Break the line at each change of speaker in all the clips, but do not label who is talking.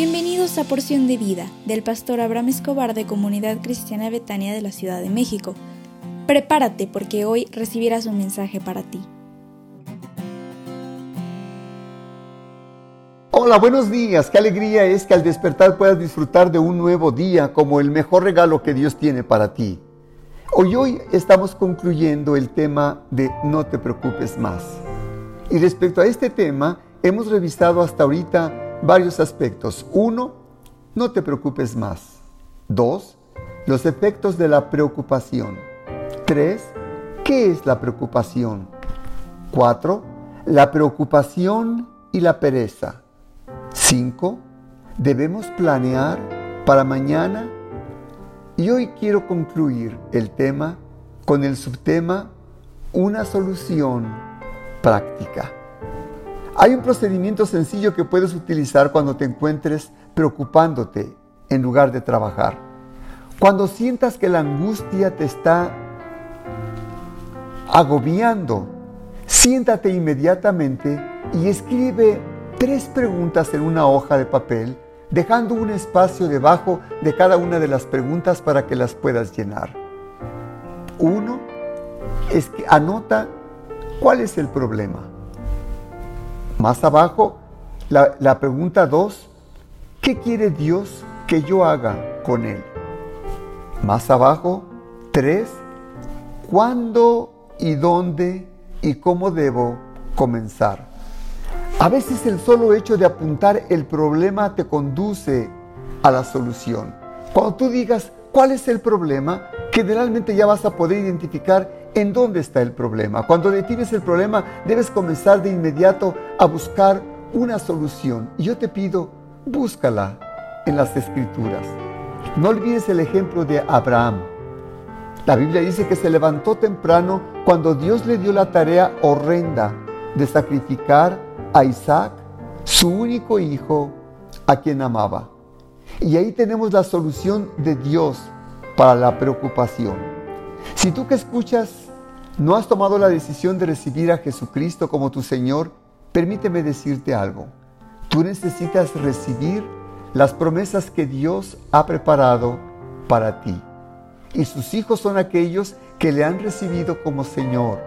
Bienvenidos a Porción de Vida del pastor Abraham Escobar de Comunidad Cristiana Betania de la Ciudad de México. Prepárate porque hoy recibirás un mensaje para ti.
Hola, buenos días. Qué alegría es que al despertar puedas disfrutar de un nuevo día como el mejor regalo que Dios tiene para ti. Hoy hoy estamos concluyendo el tema de no te preocupes más. Y respecto a este tema, hemos revisado hasta ahorita varios aspectos. Uno, no te preocupes más. Dos, los efectos de la preocupación. Tres, ¿qué es la preocupación? Cuatro, la preocupación y la pereza. Cinco, debemos planear para mañana y hoy quiero concluir el tema con el subtema Una solución práctica. Hay un procedimiento sencillo que puedes utilizar cuando te encuentres preocupándote en lugar de trabajar. Cuando sientas que la angustia te está agobiando, siéntate inmediatamente y escribe tres preguntas en una hoja de papel dejando un espacio debajo de cada una de las preguntas para que las puedas llenar. Uno es que anota cuál es el problema. Más abajo, la, pregunta dos, ¿qué quiere Dios que yo haga con él? Más abajo, tres, ¿cuándo y dónde y cómo debo comenzar? A veces el solo hecho de apuntar el problema te conduce a la solución. Cuando tú digas cuál es el problema, generalmente ya vas a poder identificar en dónde está el problema. Cuando detienes el problema, debes comenzar de inmediato a buscar una solución. Y yo te pido, búscala en las escrituras. No olvides el ejemplo de Abraham. La Biblia dice que se levantó temprano cuando Dios le dio la tarea horrenda de sacrificar a Isaac, su único hijo, a quien amaba. Y ahí tenemos la solución de Dios para la preocupación. Si tú que escuchas no has tomado la decisión de recibir a Jesucristo como tu Señor, permíteme decirte algo. Tú necesitas recibir las promesas que Dios ha preparado para ti. Y sus hijos son aquellos que le han recibido como Señor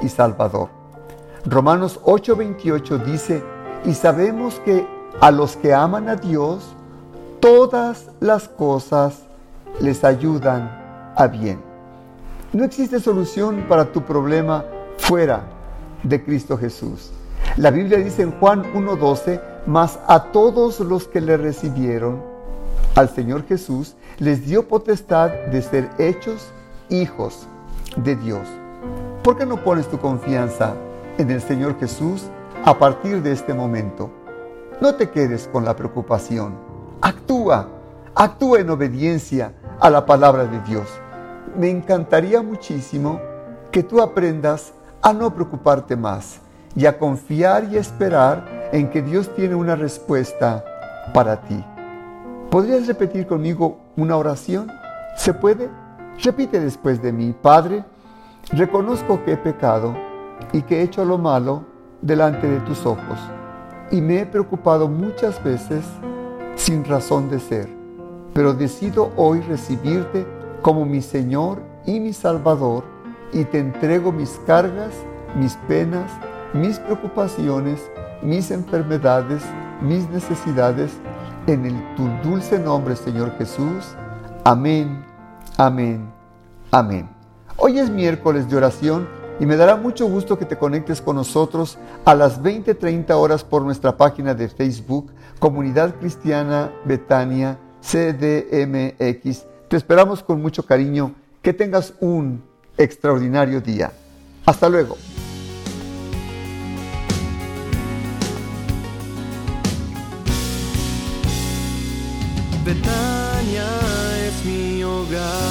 y Salvador. Romanos 8:28 dice, y sabemos que a los que aman a Dios, todas las cosas les ayudan a bien. No existe solución para tu problema fuera de Cristo Jesús. La Biblia dice en Juan 1:12, mas a todos los que le recibieron, al Señor Jesús, les dio potestad de ser hechos hijos de Dios. ¿Por qué no pones tu confianza en el Señor Jesús a partir de este momento. No te quedes con la preocupación. Actúa, actúa en obediencia a la palabra de Dios. Me encantaría muchísimo que tú aprendas a no preocuparte más y a confiar y esperar en que Dios tiene una respuesta para ti. ¿Podrías repetir conmigo una oración? ¿Se puede? Repite después de mí, Padre, reconozco que he pecado y que he hecho lo malo delante de tus ojos. Y me he preocupado muchas veces sin razón de ser, pero decido hoy recibirte como mi Señor y mi Salvador y te entrego mis cargas, mis penas, mis preocupaciones, mis enfermedades, mis necesidades, en el, tu dulce nombre, Señor Jesús. Amén, amén, amén. Hoy es miércoles de oración y me dará mucho gusto que te conectes con nosotros a las 20:30 horas por nuestra página de Facebook, Comunidad Cristiana Betania CDMX. Te esperamos con mucho cariño. Que tengas un extraordinario día. Hasta luego.
Betania es mi hogar.